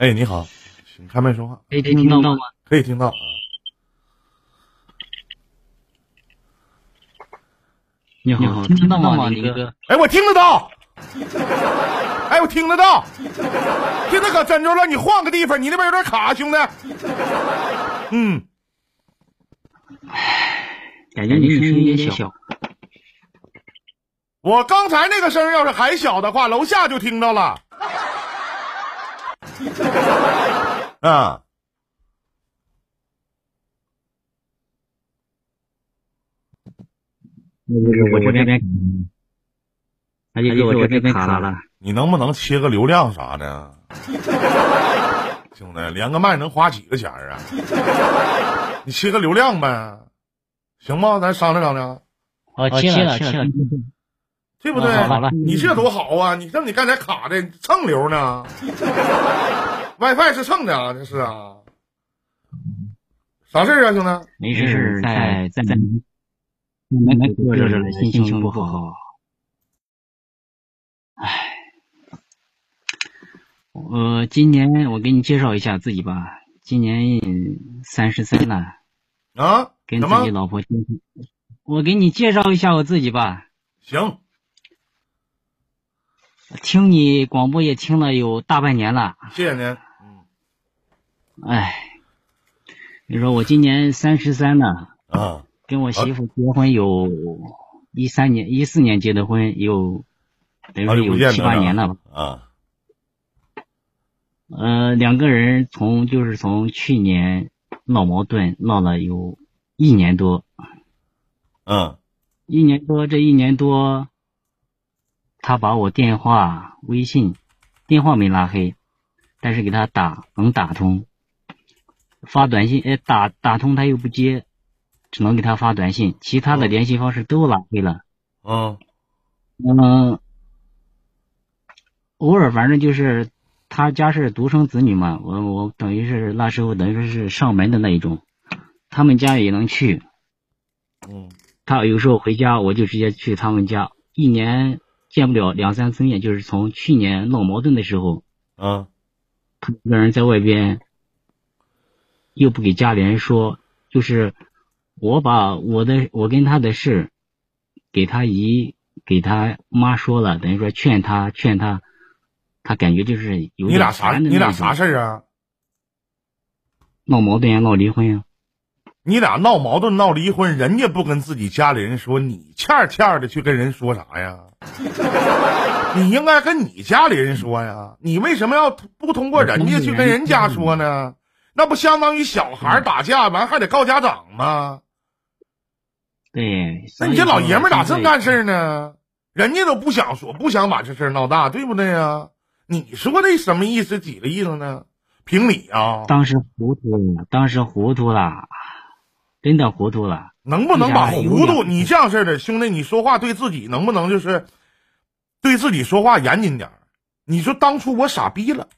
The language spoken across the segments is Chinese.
哎，你好，请开麦说话，可以听到吗？可以听到。你好，听到吗，你哥？哎，我听得到。哎，我听得到。现在可真着了，你换个地方，你那边有点卡，兄弟。嗯。感觉你声音也小。我刚才那个声要是还小的话，楼下就听到了。啊。我这边，我这边卡了。你能不能切个流量啥的？兄弟，连个麦能花几个钱啊？你切个流量呗，行吗？咱商量商量。哦，切了，切了，对不对？你这多好啊！你像你刚才卡的蹭流呢，WiFi 是蹭的啊，这是啊。啥事啊，兄弟？没事，在在在。没没过热了，心情不好。唉，我今年我给你介绍一下自己吧。今年三十三了啊，跟自己老婆我给你介绍一下我自己吧。行。听你广播也听了有大半年了。谢谢您。嗯。哎，你说我今年三十三了。啊。跟我媳妇结婚有一三年一四年结的婚，有等于说有七八年了吧？啊，呃，两个人从就是从去年闹矛盾闹了有一年多，嗯，一年多这一年多，他把我电话、微信，电话没拉黑，但是给他打能打通，发短信哎打打通他又不接。只能给他发短信，其他的联系方式都拉黑了。嗯，嗯，偶尔反正就是他家是独生子女嘛，我我等于是那时候等于说是上门的那一种，他们家也能去。嗯，他有时候回家，我就直接去他们家，一年见不了两三次面，就是从去年闹矛盾的时候。啊，他一个人在外边，又不给家里人说，就是。我把我的我跟他的事给他姨给他妈说了，等于说劝他劝他，他感觉就是有你俩啥你俩啥事儿啊？闹矛盾呀，闹离婚呀？你俩闹矛盾闹离婚，人家不跟自己家里人说，你欠欠的去跟人说啥呀？你应该跟你家里人说呀，你为什么要不通过人家去跟人家说呢？那不相当于小孩打架完还得告家长吗？对，那你这老爷们咋这么干事呢？人家都不想说，不想把这事闹大，对不对呀？你说的什么意思？几个意思呢？评理啊！当时糊涂了，当时糊涂了，真的糊涂了。能不能把糊涂？你这样式的兄弟，你说话对自己能不能就是对自己说话严谨点？你说当初我傻逼了，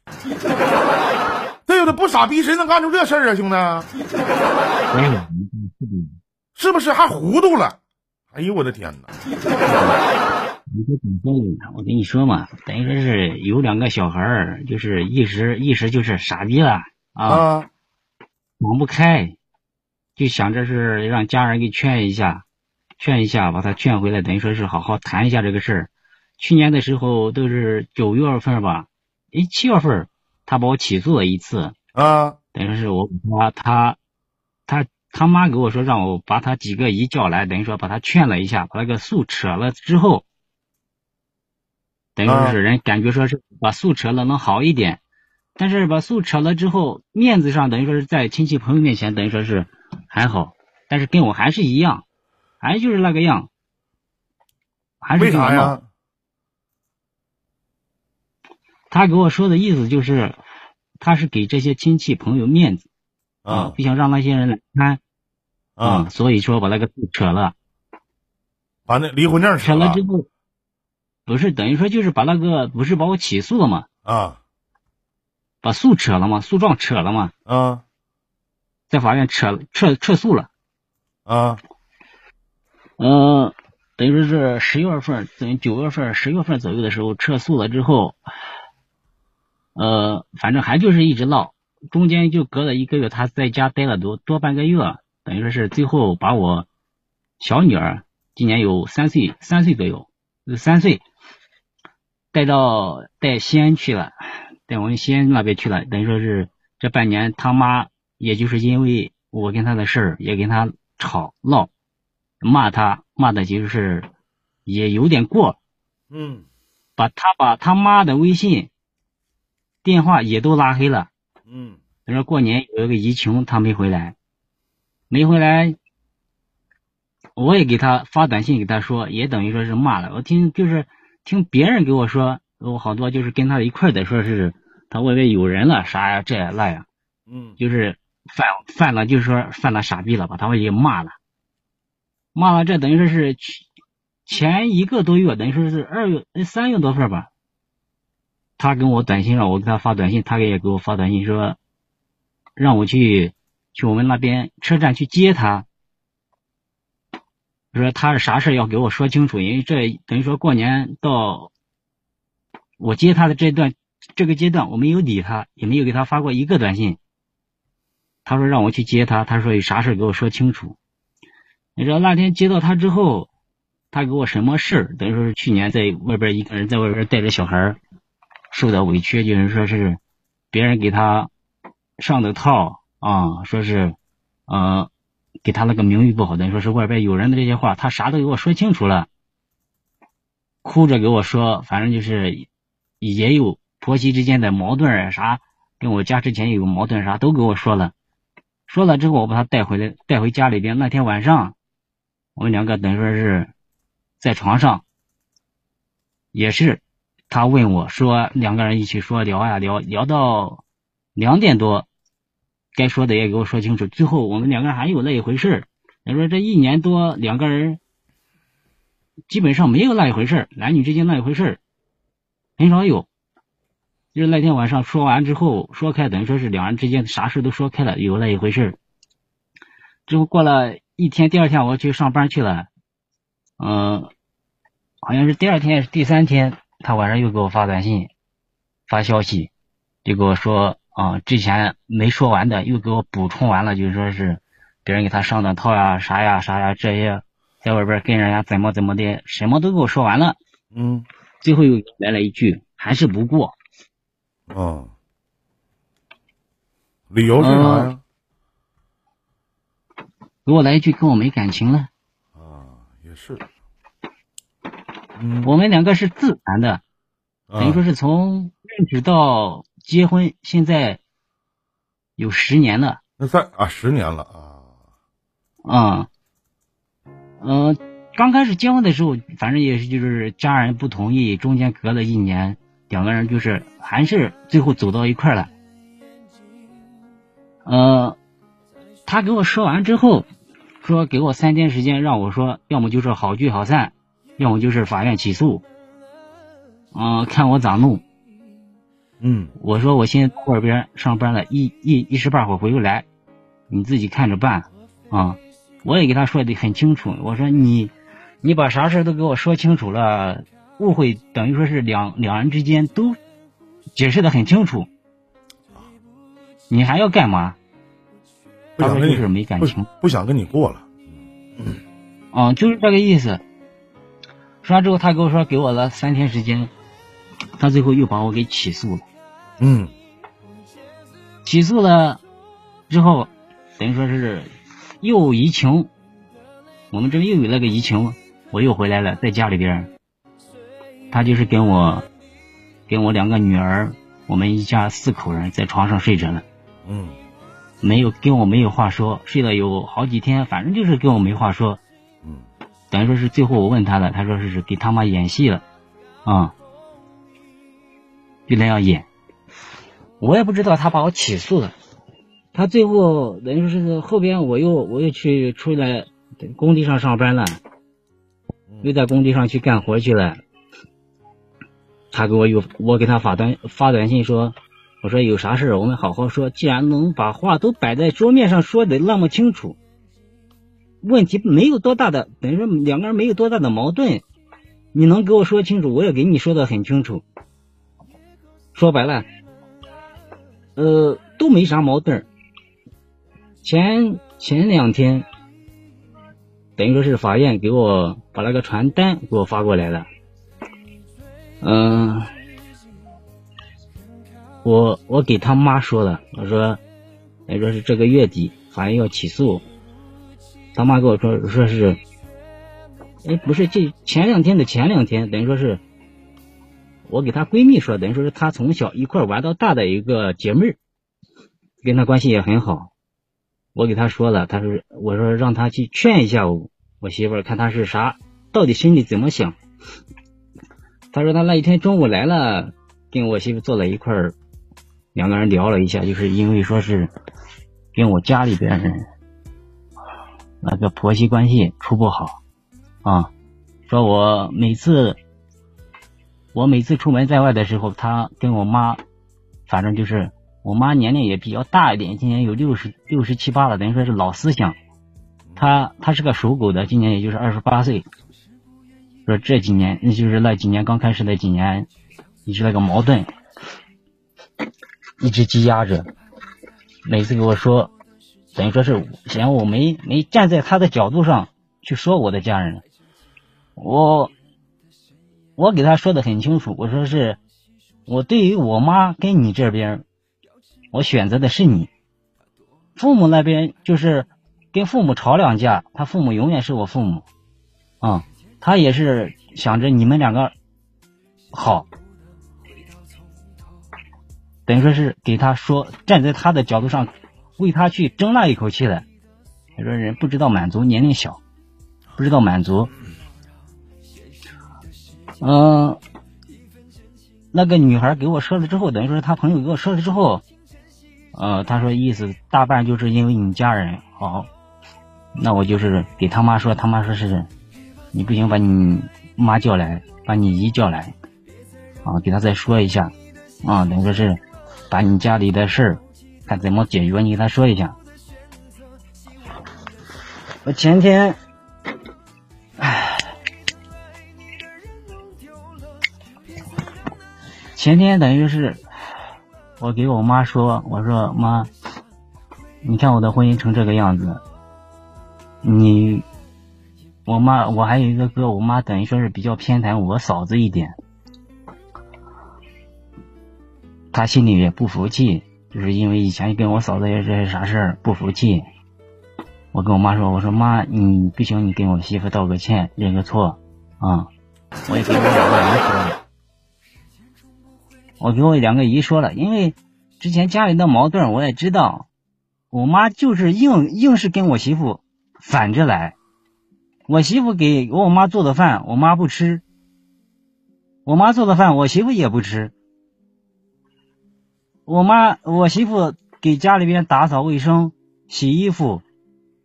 对不对？不傻逼谁能干出这事儿啊，兄弟？是不是还糊涂了？哎呦我的天哪！你说怎么我跟你说嘛，等于说是有两个小孩儿，就是一时一时就是傻逼了啊，想不开，就想着是让家人给劝一下，劝一下，把他劝回来，等于说是好好谈一下这个事儿。去年的时候都是九月份吧，哎七月份他把我起诉了一次啊，等于说是我他他他。他妈给我说，让我把他几个姨叫来，等于说把他劝了一下，把那个诉扯了之后，等于说是人感觉说是把诉扯了能好一点，但是把诉扯了之后，面子上等于说是在亲戚朋友面前等于说是还好，但是跟我还是一样，还就是那个样，还是为啥呀？他给我说的意思就是，他是给这些亲戚朋友面子。啊，不想让那些人来看，啊，所以说把那个扯了，把那离婚证扯了之后，不是等于说就是把那个不是把我起诉了吗？啊，把诉扯了吗？诉状扯了吗？啊，在法院撤撤撤诉了，啊，嗯，等于说是十月份，等于九月份、十月份左右的时候撤诉了之后，呃，反正还就是一直闹，中间就隔了一个月，他在家待了多多半个月，等于说是最后把我小女儿今年有三岁，三岁左右，三岁带到带西安去了，带我们西安那边去了，等于说是这半年他妈也就是因为我跟他的事儿，也跟他吵闹，骂他骂的就是也有点过，嗯把他把他妈的微信、电话也都拉黑了。嗯他说过年有一个疫情，他没回来，没回来，我也给他发短信给他说，也等于说是骂了。我听就是听别人给我说，我好多就是跟他一块儿的，说是他外边有人了，啥呀这呀那呀，嗯就是犯犯了，就是说犯了傻逼了，把他们也骂了，骂了这等于说是去前一个多月，等于说是二月三月多份吧，他跟我短信让我给他发短信，他也给我发短信说让我去去我们那边车站去接他，说他是啥事要给我说清楚，因为这等于说过年到我接他的这段这个阶段，我没有理他，也没有给他发过一个短信。他说让我去接他，他说有啥事给我说清楚。你知道那天接到他之后，他给我什么事儿？等于说是去年在外边一个人在外边带着小孩儿受的委屈，就是说是别人给他上的套啊，说是呃给他那个名誉不好，等于说是外边有人的这些话，他啥都给我说清楚了，哭着给我说，反正就是也有婆媳之间的矛盾啥，跟我家之前有矛盾啥都给我说了。说了之后，我把他带回来，带回家里边。那天晚上，我们两个等于说是在床上，也是他问我说，两个人一起说聊呀聊，聊到两点多，该说的也给我说清楚。最后我们两个人还有那一回事儿。他说这一年多，两个人基本上没有那一回事儿，男女之间那一回事儿很少有。就是那天晚上说完之后，说开，等于说是两人之间啥事都说开了，有那一回事。之后过了一天，第二天我去上班去了，嗯、好像是第二天还是第三天，他晚上又给我发短信，发消息，就给我说啊、之前没说完的又给我补充完了，就是说是别人给他上的套呀、啥呀、啥呀这些，在外边跟人家怎么怎么的，什么都给我说完了，嗯最后又来了一句还是不过。啊，理由是啥呀？给我来一句跟我没感情了。啊，也是。嗯，我们两个是自然的，等于说啊是从认识到结婚，现在有十年了。那在啊十年了啊，啊，嗯、刚开始结婚的时候，反正也是就是家人不同意，中间隔了一年，两个人就是还是最后走到一块儿了。呃，他给我说完之后，说给我三天时间，让我说，要么就是好聚好散，要么就是法院起诉。嗯、看我咋弄。嗯我说我现在外边上班了，一一一时半会儿回不来，你自己看着办啊。我也给他说的很清楚，我说你你把啥事都给我说清楚了，误会等于说是两两人之间都解释的很清楚，你还要干嘛？不想跟你他说就是没感情，不想跟你过了。嗯啊，就是这个意思。说完之后，他跟我说给我了三天时间，他最后又把我给起诉了。嗯起诉了之后，等于说是又移情，我们这边又有那个移情，我又回来了，在家里边儿，他就是跟我跟我两个女儿，我们一家四口人在床上睡着了，嗯。没有跟我没有话说，睡了有好几天，反正就是跟我没话说，嗯。等于说是最后我问他了，他说是给他妈演戏了，啊、就那样演。我也不知道他把我起诉了，他最后等于说是后边我又我又去出来工地上上班了，又在工地上去干活去了。他给我有我给他发短发短信说，我说有啥事我们好好说，既然能把话都摆在桌面上说的那么清楚，问题没有多大的，等于说两个人没有多大的矛盾，你能给我说清楚，我也给你说的很清楚。说白了，呃，都没啥矛盾。前前两天，等于说是法院给我把那个传单给我发过来了。嗯，我我给他妈说了，我说，等于说是这个月底法院要起诉。他妈跟我说说是，哎，不是这前两天的前两天，等于说是。我给她闺蜜说，等于说是她从小一块玩到大的一个姐妹，跟她关系也很好。我给她说了，她说我说让她去劝一下我我媳妇儿，看她是啥，到底心里怎么想。他说他那一天中午来了，跟我媳妇坐在一块儿，两个人聊了一下，就是因为说是跟我家里边人那个婆媳关系处不好啊，说我每次。我每次出门在外的时候，他跟我妈，反正就是我妈年龄也比较大一点，今年有六十六十七八了，等于说是老思想。他他是个属狗的，今年也就是二十八岁。说这几年，那就是那几年刚开始的几年，一直那个矛盾，一直积压着。每次给我说，等于说是嫌我没没站在他的角度上去说我的家人，我。我给他说的很清楚，我说是，我对于我妈跟你这边，我选择的是你。父母那边就是跟父母吵两架，他父母永远是我父母，啊，他也是想着你们两个好，等于说是给他说站在他的角度上为他去争那一口气的。他说人不知道满足，年龄小，不知道满足。嗯，那个女孩给我说了之后，等于说是他朋友给我说了之后，呃，他说意思大半就是因为你家人好，那我就是给他妈说，他妈说是，你不行把你妈叫来，把你姨叫来，啊，给他再说一下，啊，等于是把你家里的事儿看怎么解决，你给他说一下。我前天。唉前天等于是我给我妈说，我说妈，你看我的婚姻成这个样子，你我妈我还有一个哥，我妈等于说是比较偏袒我嫂子一点，她心里也不服气，就是因为以前跟我嫂子也是啥事儿不服气，我跟我妈说，我说妈，你不行，你跟我媳妇道个歉，认个错啊，我也给我两个人说了。我给我两个姨说了，因为之前家里的矛盾我也知道，我妈就是硬硬是跟我媳妇反着来，我媳妇给我妈做的饭，我妈不吃；我妈做的饭，我媳妇也不吃。我妈我媳妇给家里边打扫卫生、洗衣服，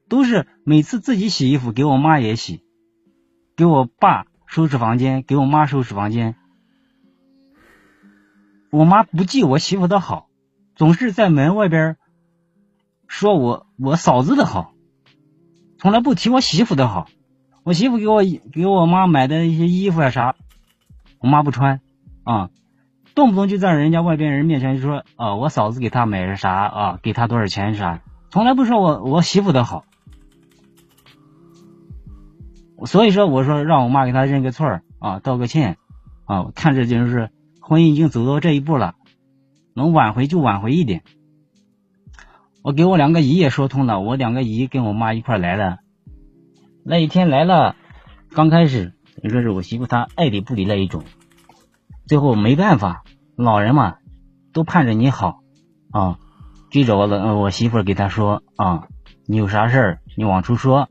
都是每次自己洗衣服给我妈也洗，给我爸收拾房间，给我妈收拾房间。我妈不记我媳妇的好，总是在门外边说我我嫂子的好，从来不提我媳妇的好。我媳妇给我给我妈买的一些衣服啊啥，我妈不穿啊，动不动就在人家外边人面前就说啊我嫂子给她买的啥啊，给她多少钱啥，从来不说我我媳妇的好。所以说我说让我妈给她认个错啊，道个歉啊，看着就是。婚姻已经走到这一步了，能挽回就挽回一点。我给我两个姨也说通了，我两个姨跟我妈一块来了。那一天来了，刚开始你说是我媳妇她爱理不理那一种，最后没办法，老人嘛都盼着你好啊，追着我我媳妇给他说啊，你有啥事儿你往出说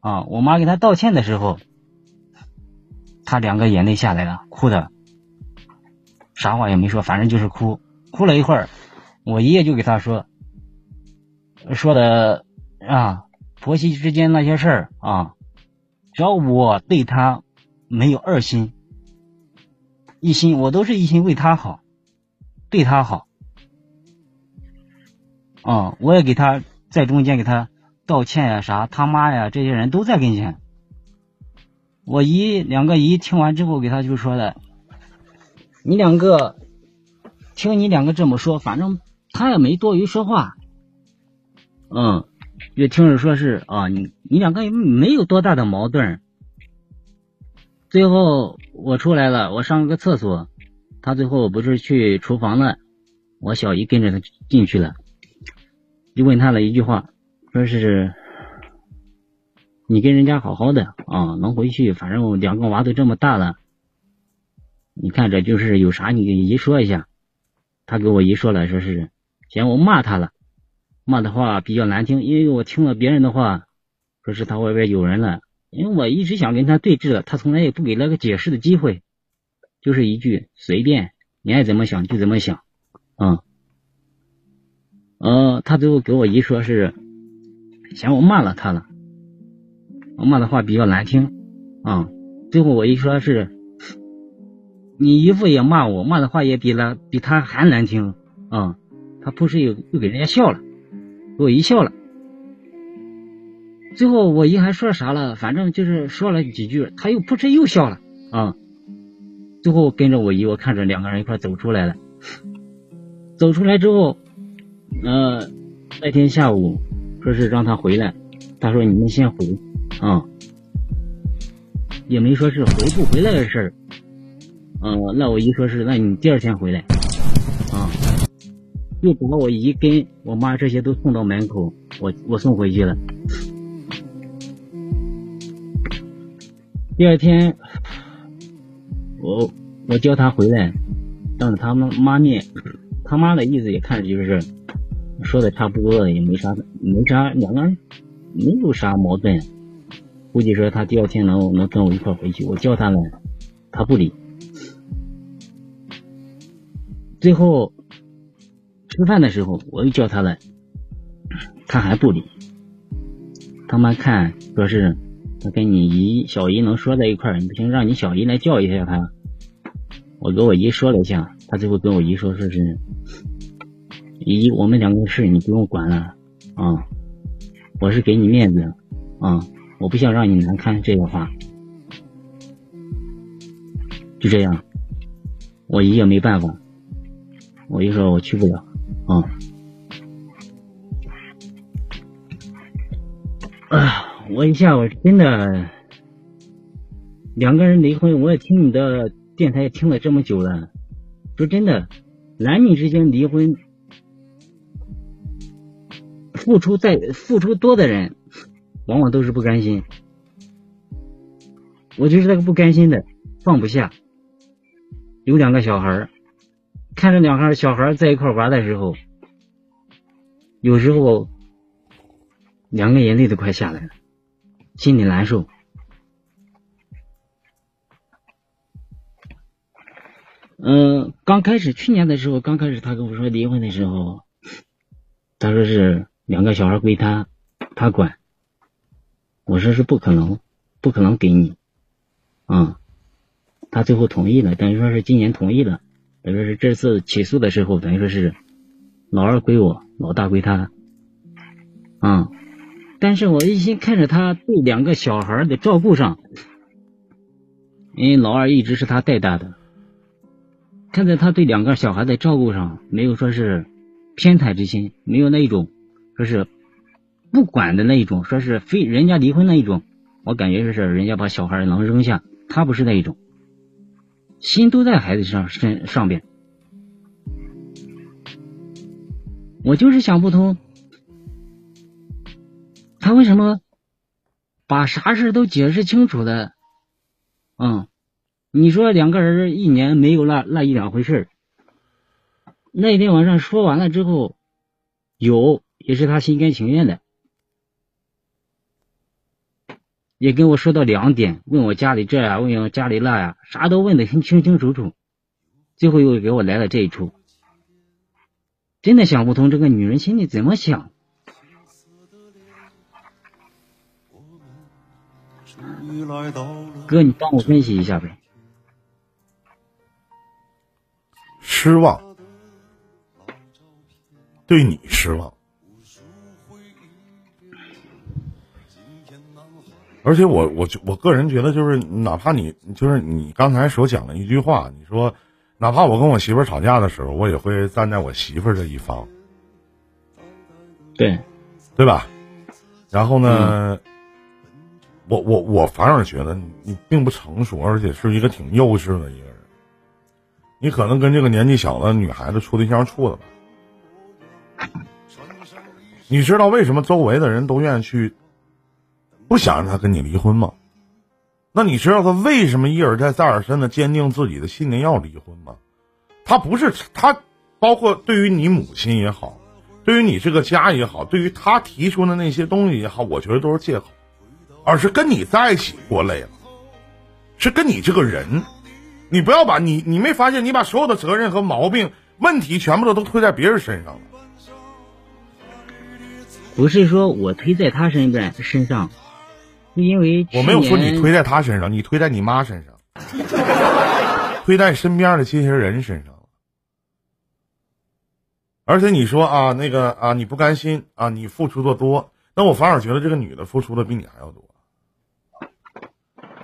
啊。我妈给他道歉的时候，他两个眼泪下来了，哭的。啥话也没说，反正就是哭，哭了一会儿，我爷爷就给他说，说的啊，婆媳之间那些事儿啊，只要我对他没有二心，一心我都是一心为他好，对他好，啊，我也给他在中间给他道歉呀，啥他妈呀，这些人都在跟前，我姨两个姨听完之后给他就说的。你两个，听你两个这么说，反正他也没多余说话，嗯，就听着说是啊，你你两个也没有多大的矛盾。最后我出来了，我上了个厕所，他最后不是去厨房了，我小姨跟着他进去了，就问他了一句话，说是你跟人家好好的啊，能回去，反正两个娃都这么大了，你看着就是有啥你给姨说一下，他给我姨说了，说是嫌我骂他了，骂的话比较难听，因为我听了别人的话，说是他外边有人了。因为我一直想跟他对峙的，他从来也不给那个解释的机会，就是一句随便，你爱怎么想就怎么想，啊，呃，他最后给我一说是嫌我骂了他了，我骂的话比较难听，啊，最后我一说是，你姨父也骂我，骂的话也比他比他还难听，啊，他不是又又给人家笑了，我一笑了。最后我姨还说啥了？反正就是说了几句，他又不是又笑了啊。最后跟着我姨，我看着两个人一块走出来了。走出来之后，呃，那天下午说是让他回来，他说你们先回啊，也没说是回不回来的事儿。嗯，那我姨说是，那你第二天回来，又把我姨跟我妈这些都送到门口，我我送回去了。第二天，我我叫他回来，当着他们妈面，他妈的意思也看着就是说的差不多了，也没啥没啥，两个人没有啥矛盾，估计说他第二天能能跟我一块回去。我叫他了，他不理。最后吃饭的时候，我又叫他了，他还不理。他妈看说是。他跟你姨、小姨能说在一块儿，你不行，让你小姨来教育一下他。我跟我姨说了一下，他最后跟我姨说，说是姨，我们两个的事你不用管了啊，我是给你面子啊，我不想让你难堪这个话。就这样，我姨也没办法，我姨说我去不了啊。啊。我一下，我真的两个人离婚，我也听你的电台听了这么久了。说真的，男女之间离婚，付出再付出多的人，往往都是不甘心。我就是那个不甘心的，放不下。有两个小孩儿看着两个小孩在一块玩的时候，有时候两个眼泪都快下来了。心里难受。嗯，刚开始去年的时候，刚开始他跟我说离婚的时候，他说是两个小孩归他，他管。我说是不可能，不可能给你。啊，他最后同意了，等于说是今年同意了。等于说是这次起诉的时候，等于说是老二归我，老大归他。啊。但是我一心看着他对两个小孩的照顾上，因为老二一直是他带大的，看在他对两个小孩的照顾上，没有说是偏袒之心，没有那一种说是不管的那一种，说是非人家离婚那一种，我感觉就是人家把小孩能扔下，他不是那一种，心都在孩子上身上边，我就是想不通。他为什么把啥事都解释清楚的？嗯，你说两个人一年没有那那一两回事那天晚上说完了之后，有也是他心甘情愿的，也跟我说到两点，问我家里这呀，问我家里那呀，啥都问的很清清楚楚，最后又给我来了这一出，真的想不通这个女人心里怎么想。哥，你帮我分析一下呗。失望，对你失望。而且我我我个人觉得，就是哪怕你就是你刚才所讲的一句话，你说哪怕我跟我媳妇吵架的时候，我也会站在我媳妇这一方，对，对吧？然后呢，我我我反而觉得你你并不成熟，而且是一个挺幼稚的一个人。你可能跟这个年纪小的女孩子处对象处的吧？你知道为什么周围的人都愿意去不想让他跟你离婚吗？那你知道他为什么一而再再而三的坚定自己的信念要离婚吗？他不是他，包括对于你母亲也好，对于你这个家也好，对于他提出的那些东西也好，我觉得都是借口，而是跟你在一起过累了，是跟你这个人，你不要把你你没发现你把所有的责任和毛病问题全部都都推在别人身上了。不是说我推在他身边身上，因为我没有说你推在他身上，你推在你妈身上，推在身边的这些人身上。而且你说啊，那个啊，你不甘心啊，你付出的多，那我反而觉得这个女的付出的比你还要多。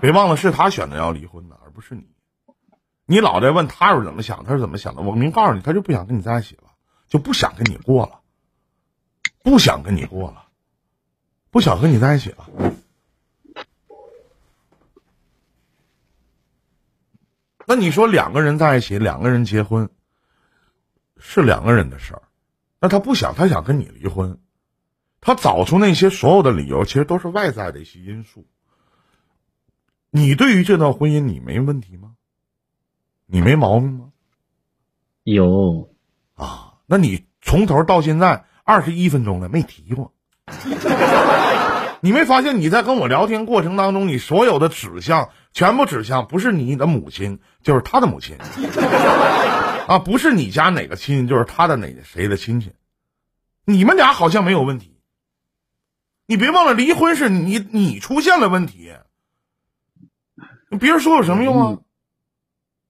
别忘了是她选择要离婚的，而不是你。你老在问她是怎么想，她是怎么想的？我明告诉你，她就不想跟你在一起了，就不想跟你过了。不想跟你过了，不想和你在一起了。那你说两个人在一起，两个人结婚，是两个人的事儿。那他不想，他想跟你离婚，他找出那些所有的理由，其实都是外在的一些因素。你对于这段婚姻，你没问题吗？你没毛病吗？有啊，那你从头到现在。二十一分钟了，没提过。你没发现你在跟我聊天过程当中，你所有的指向全部指向不是你的母亲，就是他的母亲 啊，不是你家哪个亲戚，就是他的哪谁的亲戚。你们俩好像没有问题。你别忘了，离婚是你你出现了问题。别人说有什么用啊？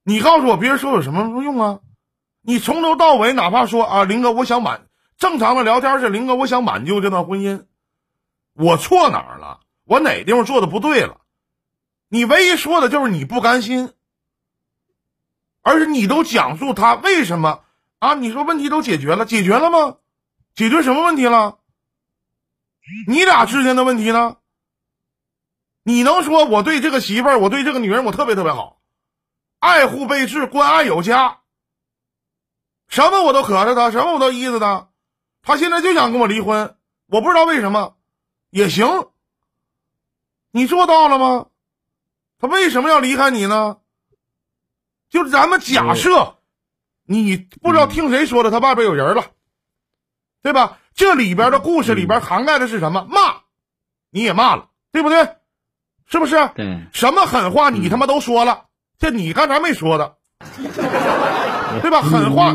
你告诉我，别人说有什么用啊？你从头到尾，哪怕说啊，林哥，我想满。正常的聊天是林哥，我想挽救这段婚姻，我错哪儿了？我哪地方做的不对了？你唯一说的就是你不甘心，而且你都讲述他为什么啊？你说问题都解决了，解决了吗？解决什么问题了？你俩之间的问题呢？你能说我对这个媳妇儿，我对这个女人，我特别特别好，爱护备至，关爱有加，什么我都可着她，什么我都依着她。他现在就想跟我离婚，我不知道为什么，也行。你做到了吗？他为什么要离开你呢？就是咱们假设，你不知道听谁说的，他外边有人了，对吧？这里边的故事里边涵盖的是什么？骂，你也骂了，对不对？是不是？对。什么狠话你他妈都说了，这你刚才没说的，对吧？狠话。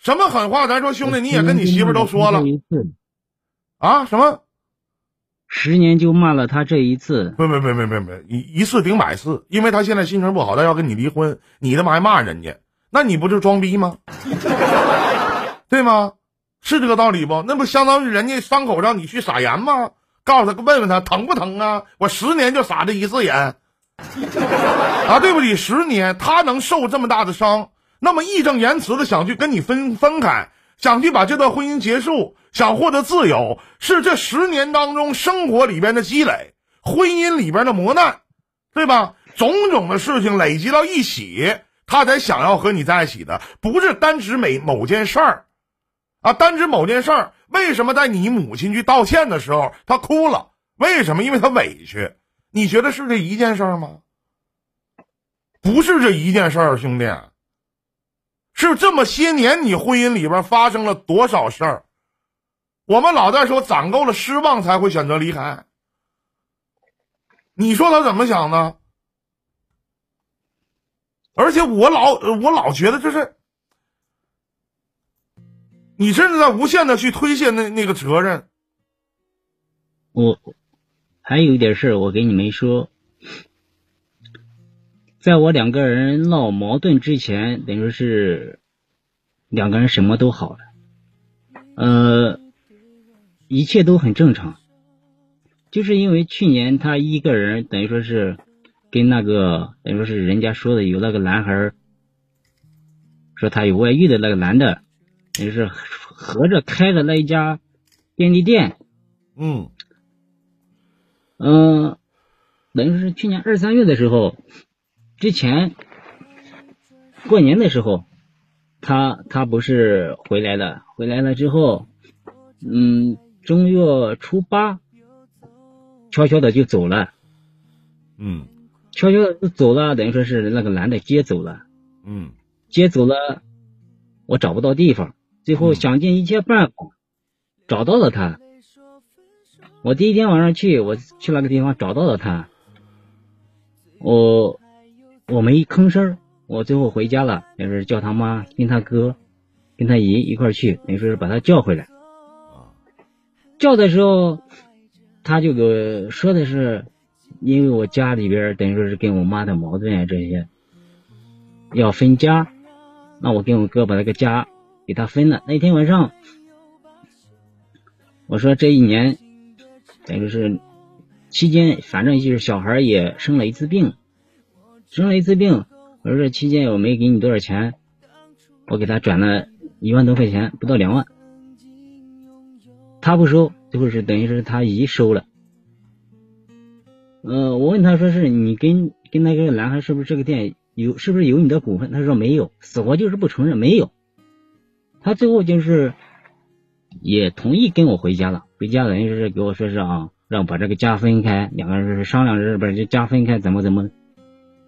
什么狠话？咱说兄弟，你也跟你媳妇都说了啊？什么？十年就骂了他这一次？不不不不不不，一一次顶百次，因为他现在心情不好，他要跟你离婚，你他妈还骂人家，那你不就装逼吗？对吗？是这个道理不？那不相当于人家伤口上你去撒盐吗？告诉他问问他疼不疼啊？我十年就撒这一次盐 啊？对不起，十年他能受这么大的伤？那么义正言辞的想去跟你分分开，想去把这段婚姻结束，想获得自由，是这十年当中生活里边的积累，婚姻里边的磨难，对吧？种种的事情累积到一起，他才想要和你在一起的，不是单指每某件事儿，啊，单指某件事儿。为什么在你母亲去道歉的时候，他哭了？为什么？因为他委屈。你觉得是这一件事儿吗？不是这一件事儿，兄弟。是这么些年，你婚姻里边发生了多少事儿？我们老在说攒够了失望才会选择离开。你说他怎么想的？而且我老我老觉得就是，你甚至在无限的去推卸那那个责任。我还有一点事我给你没说，在我两个人闹矛盾之前，等于说是两个人什么都好了，呃，一切都很正常。就是因为去年他一个人等于说是跟那个等于说是人家说的有那个男孩说他有外遇的那个男的，等于是合着开的那一家便利店。嗯嗯，等于是去年二三月的时候，之前过年的时候，他他不是回来了，回来了之后，嗯，正月初八，悄悄的就走了，嗯。悄悄的就走了，等于说是那个男的接走了，嗯。接走了，我找不到地方，最后嗯。想尽一切办法找到了他。我第一天晚上去，我去那个地方找到了他，我我没吭声，我最后回家了，也是叫他妈跟他哥跟他姨一块去，等于说是把他叫回来。叫的时候，他就给说的是，因为我家里边等于说是跟我妈的矛盾啊这些，要分家，那我跟我哥把那个家给他分了。那天晚上，我说这一年，等于是期间，反正就是小孩也生了一次病，生了一次病，我说这期间我没给你多少钱，我给他转了一万多块钱，不到两万。他不收，最后是等于是他姨收了。呃，我问他说是你跟跟那个男孩是不是这个店有是不是有你的股份？他说没有，死活就是不承认没有。他最后就是也同意跟我回家了，回家等于是给我说是啊，让把这个家分开，两个人是商量着把这家分开怎么怎么。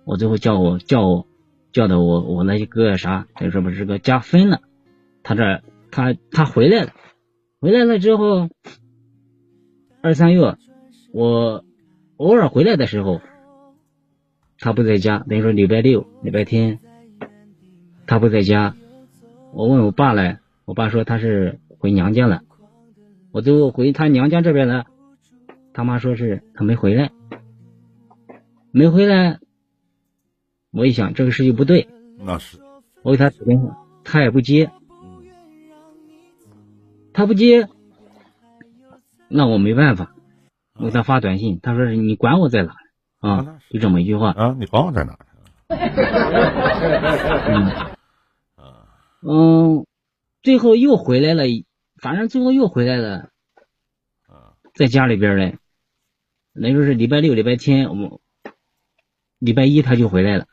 我最后叫我叫我叫的我我那些哥啥，他说把这个家分了，他这他他回来了。回来了之后，二三月，我偶尔回来的时候，他不在家，等于说礼拜六、礼拜天，他不在家。我问我爸来，我爸说他是回娘家了。我最后回他娘家这边了，他妈说是他没回来，没回来。我一想这个事情不对，那是我给他打电话，他也不接。嗯他不接，那我没办法，我给他发短信，他说是你管我在哪啊？就这么一句话。啊，你管我在哪儿？嗯 嗯，最后又回来了，反正最后又回来了，啊在家里边嘞，那就是礼拜六、礼拜天，我们礼拜一他就回来了，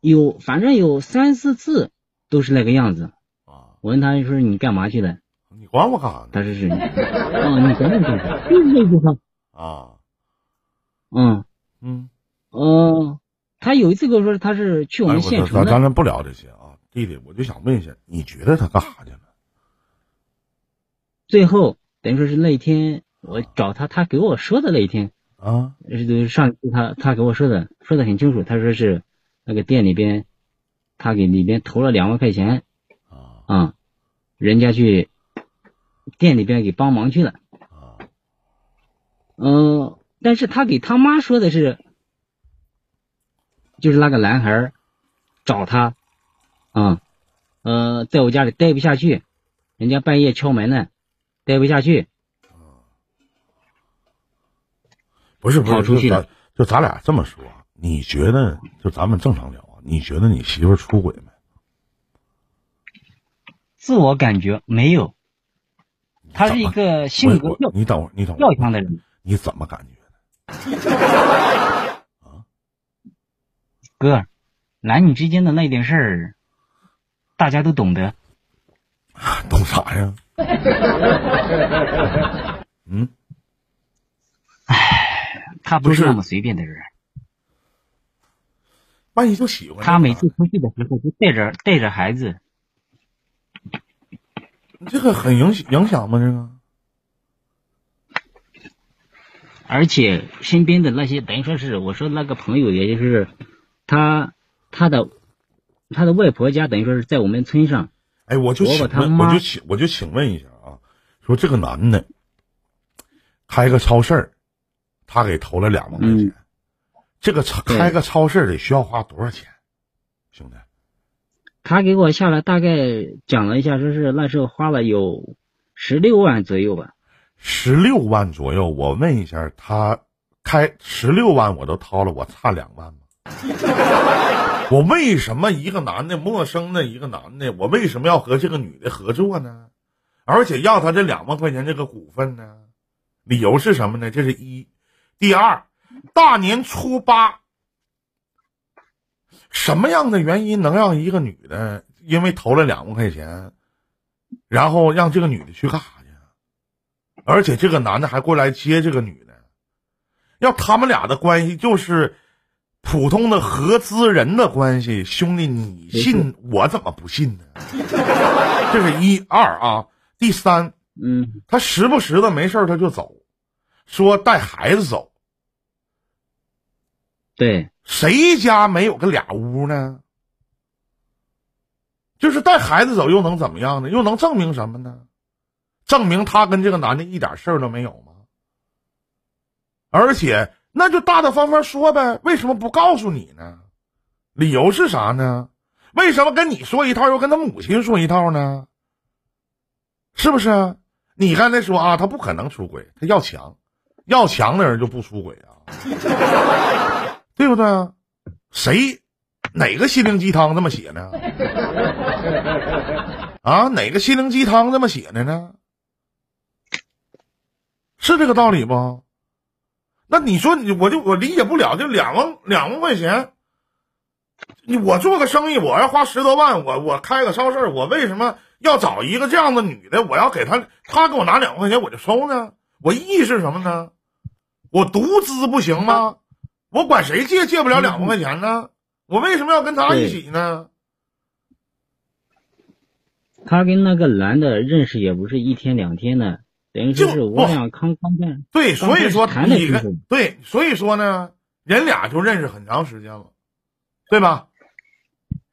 有反正有三四次都是那个样子。啊，我问他说你干嘛去了？你管我干啥呢？他说是，哦，你管我干啥？就是那句话。啊，嗯。嗯，哦，他有一次跟我说他是去我哎，们县城的，咱咱咱不聊这些啊，弟弟，我就想问一下，你觉得他干啥去了？最后等于说是那一天我找他，他给我说的那一天，啊是上次他他给我说的，说的很清楚，他说是那个店里边，他给里边投了两万块钱啊。啊、人家去店里边给帮忙去了，啊。嗯、但是他给他妈说的是，就是那个男孩找他，啊、呃，在我家里待不下去，人家半夜敲门呢，待不下去，不是不是，跑出去了就咱就咱俩这么说，你觉得就咱们正常聊啊？你觉得你媳妇儿出轨没？自我感觉没有，他是一个性格你等会儿，你等会要，强的人。你怎么感觉的？哥，男女之间的那点事儿，大家都懂得。懂啥呀？嗯，他不是是那么随便的人，万一就喜欢他每次出去的时候就带着带着孩子，这个很影响影响吗？这个而且身边的那些等于说是我说那个朋友，也就是他他的他的外婆家，等于说是在我们村上。哎，我就我请我就请我就请问一下啊，说这个男的开个超市儿他给投了两万块钱，嗯这个超开个超市得需要花多少钱？兄弟，他给我下来大概讲了一下，说是那时候花了有十六万左右吧。十六万左右，我问一下，他开十六万我都掏了，我差两万吗？我为什么一个男的陌生的一个男的，我为什么要和这个女的合作呢？而且要他这两万块钱这个股份呢？理由是什么呢？这是一。第二，大年初八，什么样的原因能让一个女的因为投了两万块钱，然后让这个女的去干啥去？而且这个男的还过来接这个女的，要他们俩的关系就是普通的合资人的关系，兄弟，你信我怎么不信呢？这是一二啊。第三，嗯，他时不时的没事他就走。说带孩子走，对，谁家没有个俩屋呢？就是带孩子走又能怎么样呢？又能证明什么呢？证明他跟这个男的一点事儿都没有吗？而且那就大大方方说呗，为什么不告诉你呢？理由是啥呢？为什么跟你说一套又跟他母亲说一套呢？是不是？你刚才说啊，他不可能出轨，他要强。要强的人就不出轨啊，对不对？谁哪个心灵鸡汤这么写呢？啊，哪个心灵鸡汤这么写的呢？是这个道理不？那你说你我就我理解不了，就两万两万块钱，你我做个生意，我要花十多万，我我开个超市，我为什么要找一个这样的女的？我要给她，她给我拿两万块钱，我就收呢？我意义是什么呢？我独资不行吗？我管谁借借不了两万块钱呢？我为什么要跟他一起呢？他跟那个男的认识也不是一天两天的，等于说是我俩刚刚干。对，所以说你对，所以说呢，人俩就认识很长时间了，对吧？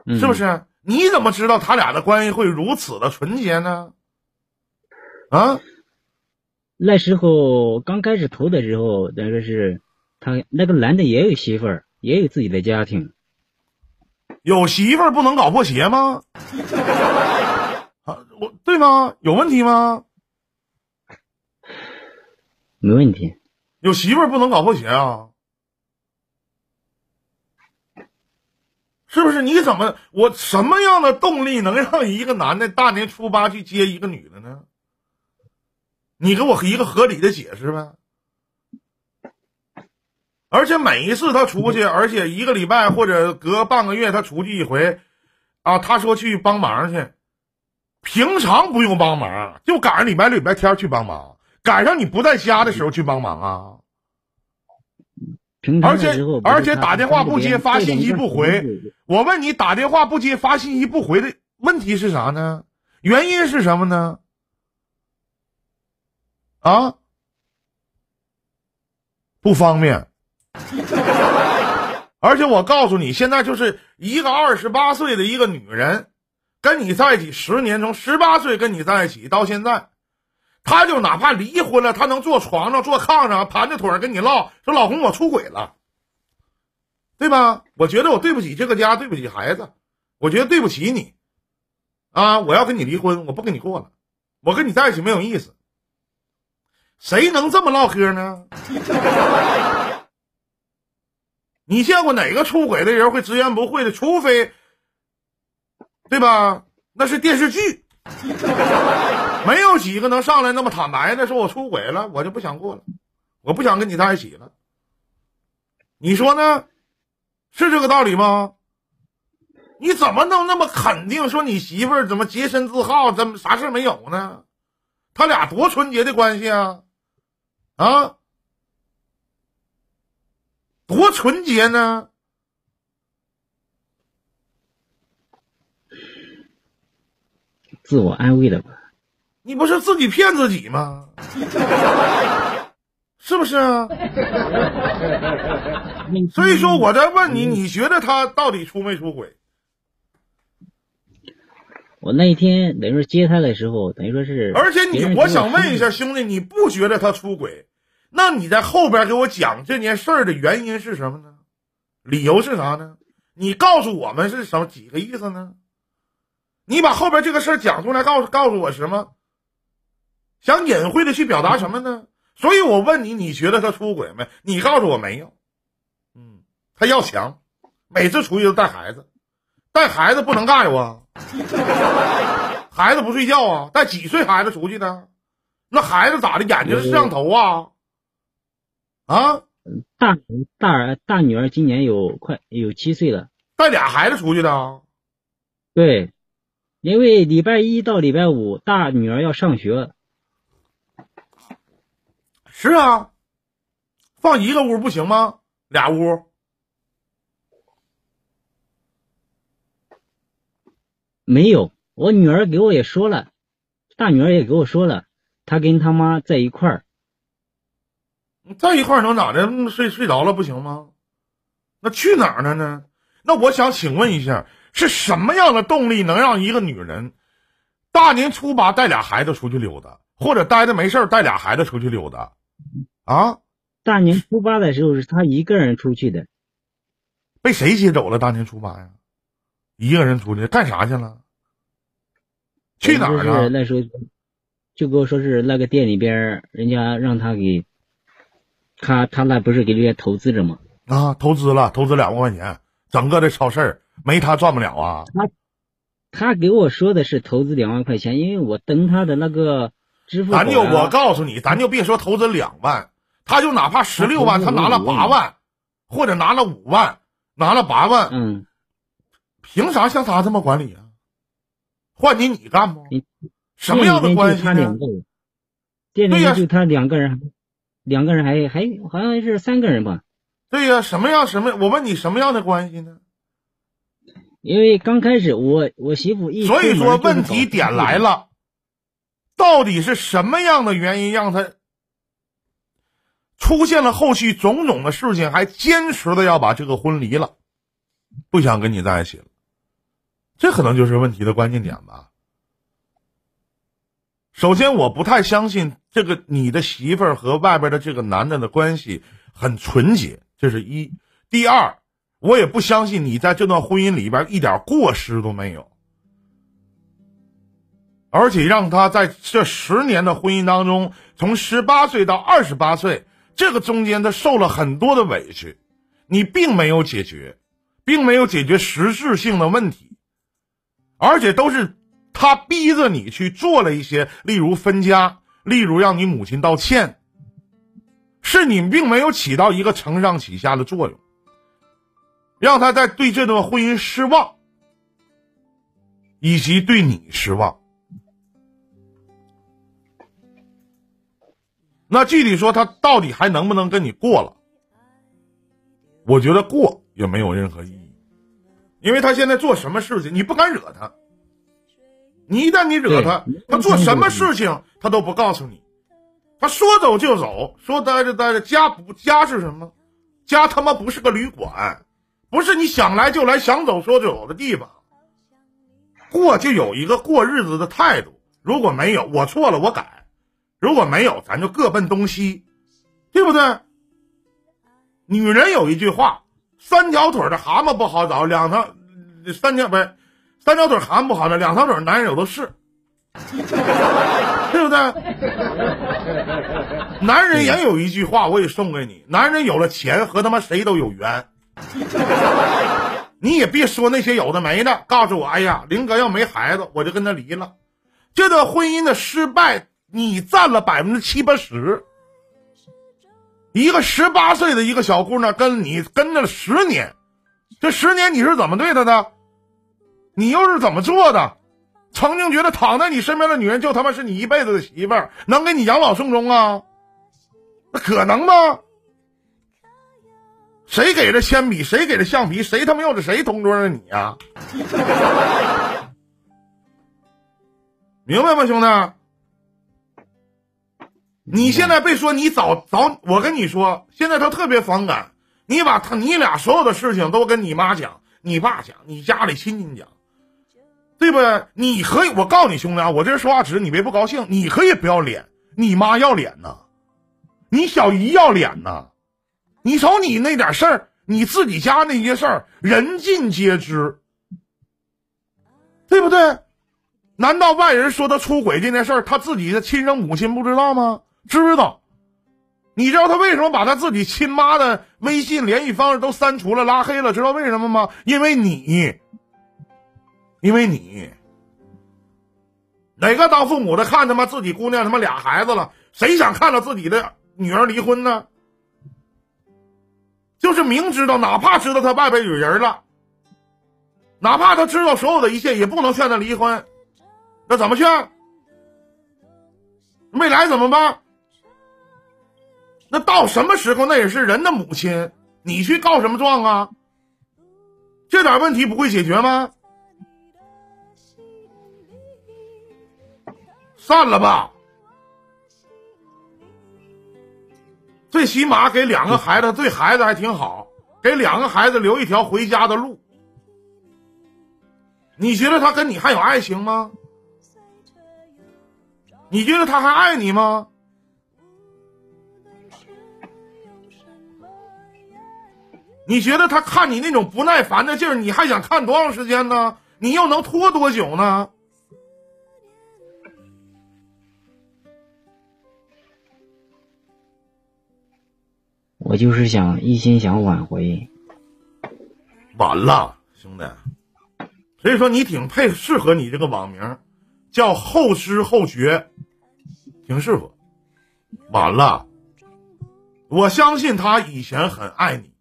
是不是？你怎么知道他俩的关系会如此的纯洁呢？啊？那时候刚开始投的时候，等于说是他那个男的也有媳妇儿，也有自己的家庭。有媳妇儿不能搞破鞋吗？啊，我对吗？有问题吗？没问题。有媳妇儿不能搞破鞋啊？是不是？你怎么我什么样的动力能让一个男的大年初八去接一个女的呢？你给我一个合理的解释呗！而且每一次他出去，而且一个礼拜或者隔半个月他出去一回，啊，他说去帮忙去，平常不用帮忙，就赶上礼拜六、礼拜天去帮忙，赶上你不在家的时候去帮忙啊。而且而且打电话不接，发信息不回。我问你，打电话不接，发信息不回的问题是啥呢？原因是什么呢？啊，不方便。而且我告诉你，现在就是一个二十八岁的一个女人，跟你在一起十年，从十八岁跟你在一起到现在，她就哪怕离婚了，她能坐床上、坐炕上，盘着腿跟你唠，说老公我出轨了，对吧？我觉得我对不起这个家，对不起孩子，我觉得对不起你，啊，我要跟你离婚，我不跟你过了，我跟你在一起没有意思。谁能这么唠嗑呢？你见过哪个出轨的人会直言不讳的？除非，对吧？那是电视剧，没有几个能上来那么坦白的说：“我出轨了，我就不想过了，我不想跟你在一起了。”你说呢？是这个道理吗？你怎么能那么肯定说你媳妇儿怎么洁身自好，怎么啥事没有呢？他俩多纯洁的关系啊！啊，多纯洁呢！自我安慰的吧？你不是自己骗自己吗？是不是啊？所以说我在问你，你觉得他到底出没出轨？我那一天等于说接他的时候，等于说是，而且你，我想问一下兄弟，你不觉得他出轨？那你在后边给我讲这件事儿的原因是什么呢？理由是啥呢？你告诉我们是什么几个意思呢？你把后边这个事儿讲出来，告诉告诉我什么？想隐晦的去表达什么呢？所以我问你，你觉得他出轨没？你告诉我没有。嗯，他要强，每次出去都带孩子，带孩子不能干我。孩子不睡觉啊？带几岁孩子出去的？那孩子咋的？眼睛是摄像头啊？啊？大大儿大女儿今年有快有七岁了，带俩孩子出去的？对，因为礼拜一到礼拜五大女儿要上学。是啊，放一个屋不行吗？俩屋？没有，我女儿给我也说了，大女儿也给我说了，她跟她妈在一块儿。在一块儿能咋的？睡睡着了不行吗？那去哪儿了呢？那我想请问一下，是什么样的动力能让一个女人大年初八带俩孩子出去溜达，或者待着没事带俩孩子出去溜达？啊？大年初八的时候是她一个人出去的，被谁接走了？大年初八呀，一个人出去干啥去了？去哪儿了？那时候就跟我说是那个店里边，人家让他给。他他那不是给这些投资者吗？啊，投资了，投资两万块钱，整个的超市没他赚不了啊。他他给我说的是投资两万块钱，因为我登他的那个支付。咱就我告诉你，咱就别说投资两万，他就哪怕十六万，他拿了八万，或者拿了五万，拿了八万，嗯，凭啥像他这么管理啊？换你你干不？什么样的关系呢？店里就他两个人。两个人还还好像是三个人吧？对呀，什么样什么？我问你什么样的关系呢？因为刚开始我我媳妇一所以说问题点来了，到底是什么样的原因让他出现了后续种种的事情，还坚持的要把这个婚离了，不想跟你在一起了？这可能就是问题的关键点吧。首先，我不太相信这个你的媳妇儿和外边的这个男的的关系很纯洁，这是一。第二，我也不相信你在这段婚姻里边一点过失都没有，而且让他在这十年的婚姻当中，从十八岁到二十八岁，这个中间他受了很多的委屈，你并没有解决，并没有解决实质性的问题，而且都是。他逼着你去做了一些，例如分家，例如让你母亲道歉，是你并没有起到一个承上启下的作用，让他在对这段婚姻失望，以及对你失望。那具体说，他到底还能不能跟你过了？我觉得过也没有任何意义，因为他现在做什么事情，你不敢惹他。你一旦你惹他，他做什么事情他都不告诉你，他说走就走，说待着待着。家不家是什么？家他妈不是个旅馆，不是你想来就来、想走说就走的地方。过就有一个过日子的态度，如果没有，我错了我改；如果没有，咱就各奔东西，对不对？女人有一句话：三条腿的蛤蟆不好找，两条三条不是。三条腿还不好呢，两条腿男人有的是，对不对？男人也有一句话，我也送给你：男人有了钱和他妈谁都有缘。你也别说那些有的没的，告诉我，哎呀，林哥要没孩子，我就跟他离了。这段婚姻的失败，你占了百分之七八十。一个十八岁的一个小姑娘跟你跟了十年，这十年你是怎么对她的？你又是怎么做的？曾经觉得躺在你身边的女人就他妈是你一辈子的媳妇儿，能给你养老送终啊？那可能吗？谁给的铅笔？谁给的橡皮？谁他妈又是谁同桌的你呀？明白吗，兄弟？你现在别说你早早，我跟你说，现在他特别反感你把他你俩所有的事情都跟你妈讲，你爸讲，你家里亲戚讲。对不对？你可以，我告诉你兄弟啊，我这人说话直，你别不高兴。你可以不要脸，你妈要脸呐，你小姨要脸呐，你瞅你那点事儿，你自己家那些事儿，人尽皆知，对不对？难道外人说他出轨这件事儿，他自己的亲生母亲不知道吗？知道。你知道他为什么把他自己亲妈的微信联系方式都删除了、拉黑了？知道为什么吗？因为你。因为你，哪个当父母的看他妈自己姑娘他妈俩孩子了，谁想看到自己的女儿离婚呢？就是明知道，哪怕知道他外边有人了，哪怕他知道所有的一切，也不能劝他离婚。那怎么劝？没来怎么办？那到什么时候，那也是人的母亲，你去告什么状啊？这点问题不会解决吗？散了吧，最起码给两个孩子，对孩子还挺好，给两个孩子留一条回家的路。你觉得他跟你还有爱情吗？你觉得他还爱你吗？你觉得他看你那种不耐烦的劲儿，你还想看多长时间呢？你又能拖多久呢？我就是想一心想挽回，完了，兄弟，所以说你挺配适合你这个网名，叫后知后觉，挺适合。完了，我相信他以前很爱你，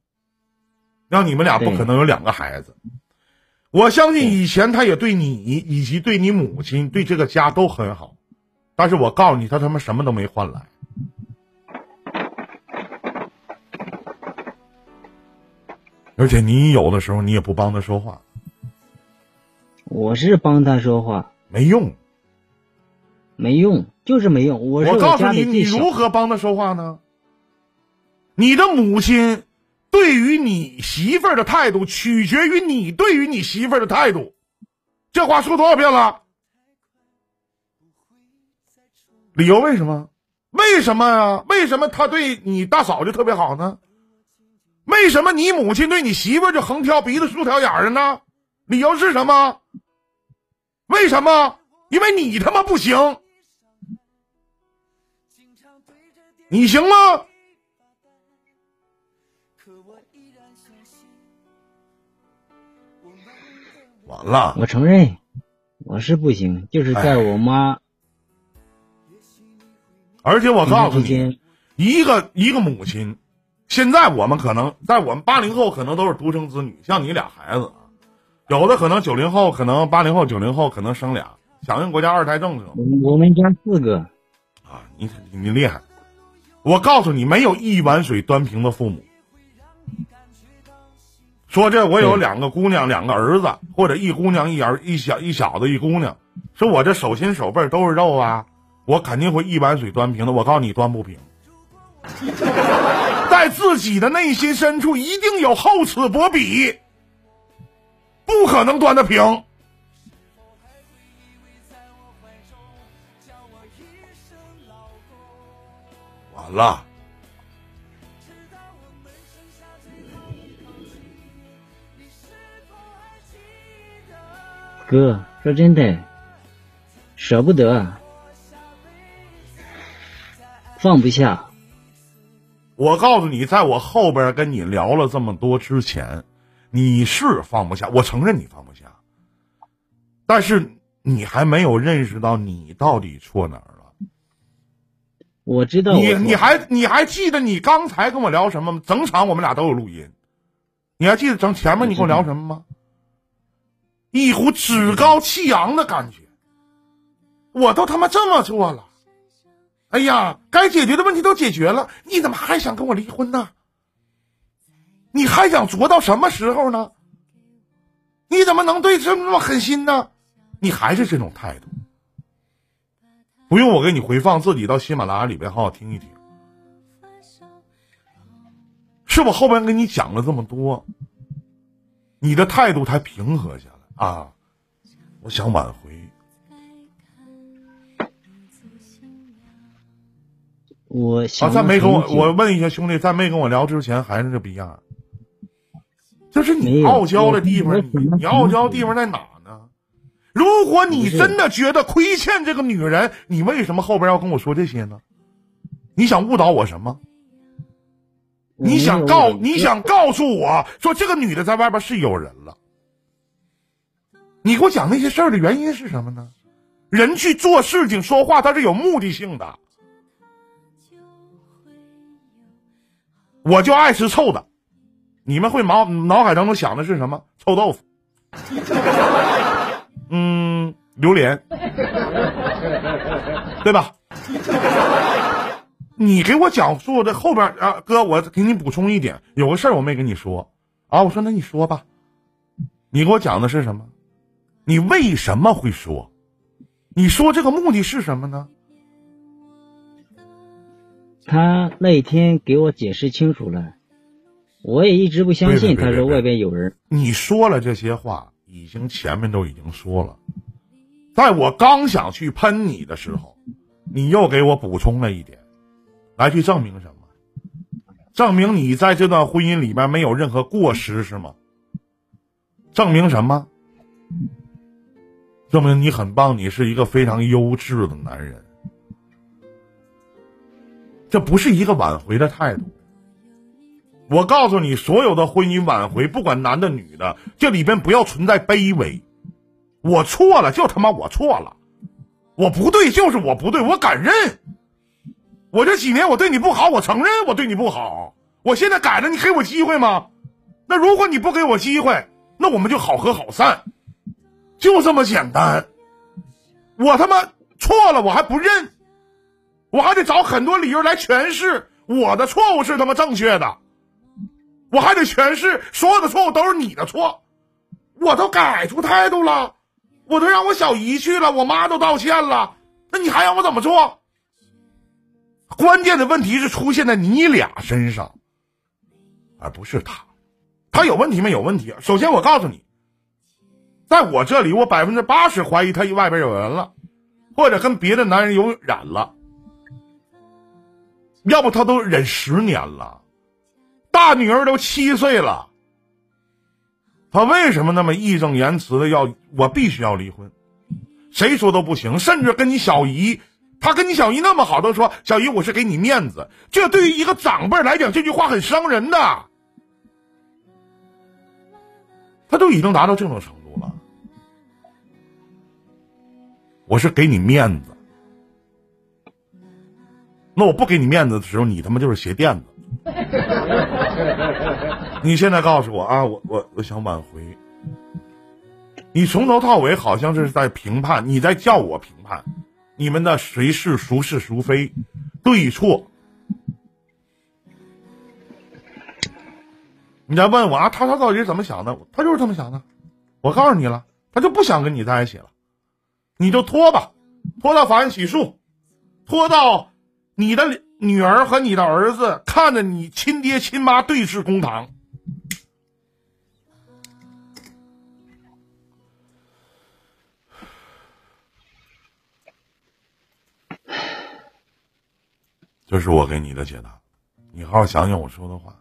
让你们俩不可能有两个孩子。我相信以前他也对你以及对你母亲对这个家都很好，但是我告诉你，他他妈什么都没换来。而且你有的时候你也不帮他说话，我是帮他说话，没用，没用，就是没用。我我告诉你，你如何帮他说话呢？你的母亲对于你媳妇儿的态度，取决于你对于你媳妇儿的态度。这话说多少遍了？理由为什么？为什么呀？为什么他对你大嫂就特别好呢？为什么你母亲对你媳妇就横挑鼻子竖挑眼的呢？理由是什么？为什么？因为你他妈不行，你行吗？完了，我承认我是不行，就是在我妈，而且我告诉你，一个一个母亲。现在我们可能在我们八零后可能都是独生子女，像你俩孩子，有的可能九零后，可能八零后、九零后可能生俩，响应国家二胎政策。我们家四个，啊，你你厉害！我告诉你，没有一碗水端平的父母。说这我有两个姑娘，两个儿子，或者一姑娘一儿一小一小子一姑娘，说我这手心手背都是肉啊，我肯定会一碗水端平的。我告诉你，端不平。在自己的内心深处，一定有厚此薄彼，不可能端得平。完了，哥，说真的，舍不得，放不下。我告诉你，在我后边跟你聊了这么多之前，你是放不下，我承认你放不下，但是你还没有认识到你到底错哪儿了。我知道，你你还你还记得你刚才跟我聊什么吗？整场我们俩都有录音，你还记得整前面你跟我聊什么吗？一股趾高气扬的感觉，我都他妈这么做了。哎呀，该解决的问题都解决了，你怎么还想跟我离婚呢？你还想作到什么时候呢？你怎么能对这么狠心呢？你还是这种态度？不用我给你回放，自己到喜马拉雅里边好好听一听。是我后边跟你讲了这么多，你的态度才平和下来啊！我想挽回。我啊，在没跟我我问一下兄弟，在没跟我聊之前还是这逼样，就是你傲娇的地方，你傲娇的地方在哪呢？如果你真的觉得亏欠这个女人，你为什么后边要跟我说这些呢？你想误导我什么？你想告你想告诉我说这个女的在外边是有人了？你给我讲那些事儿的原因是什么呢？人去做事情、说话，他是有目的性的。我就爱吃臭的，你们会脑脑海当中想的是什么？臭豆腐，嗯，榴莲，对吧？你给我讲述的后边啊，哥，我给你补充一点，有个事儿我没跟你说啊。我说那你说吧，你给我讲的是什么？你为什么会说？你说这个目的是什么呢？他那一天给我解释清楚了，我也一直不相信。他说外边有人。你说了这些话，已经前面都已经说了，在我刚想去喷你的时候，你又给我补充了一点，来去证明什么？证明你在这段婚姻里边没有任何过失是吗？证明什么？证明你很棒，你是一个非常优质的男人。这不是一个挽回的态度。我告诉你，所有的婚姻挽回，不管男的女的，这里边不要存在卑微。我错了，就他妈我错了，我不对就是我不对，我敢认。我这几年我对你不好，我承认我对你不好。我现在改了，你给我机会吗？那如果你不给我机会，那我们就好合好散，就这么简单。我他妈错了，我还不认。我还得找很多理由来诠释我的错误是他妈正确的，我还得诠释所有的错误都是你的错，我都改出态度了，我都让我小姨去了，我妈都道歉了，那你还让我怎么做？关键的问题是出现在你俩身上，而不是他，他有问题没有问题？首先我告诉你，在我这里，我百分之八十怀疑他外边有人了，或者跟别的男人有染了。要不他都忍十年了，大女儿都七岁了，他为什么那么义正言辞的要我必须要离婚？谁说都不行，甚至跟你小姨，他跟你小姨那么好，都说小姨我是给你面子，这对于一个长辈来讲，这句话很伤人的。他都已经达到这种程度了，我是给你面子。那我不给你面子的时候，你他妈就是鞋垫子。你现在告诉我啊，我我我想挽回。你从头到尾好像是在评判，你在叫我评判，你们的谁是孰是孰非，对错。你再问我啊，他他到底是怎么想的？他就是这么想的。我告诉你了，他就不想跟你在一起了，你就拖吧，拖到法院起诉，拖到。你的女儿和你的儿子看着你亲爹亲妈对视公堂，这是我给你的解答。你好好想想我说的话。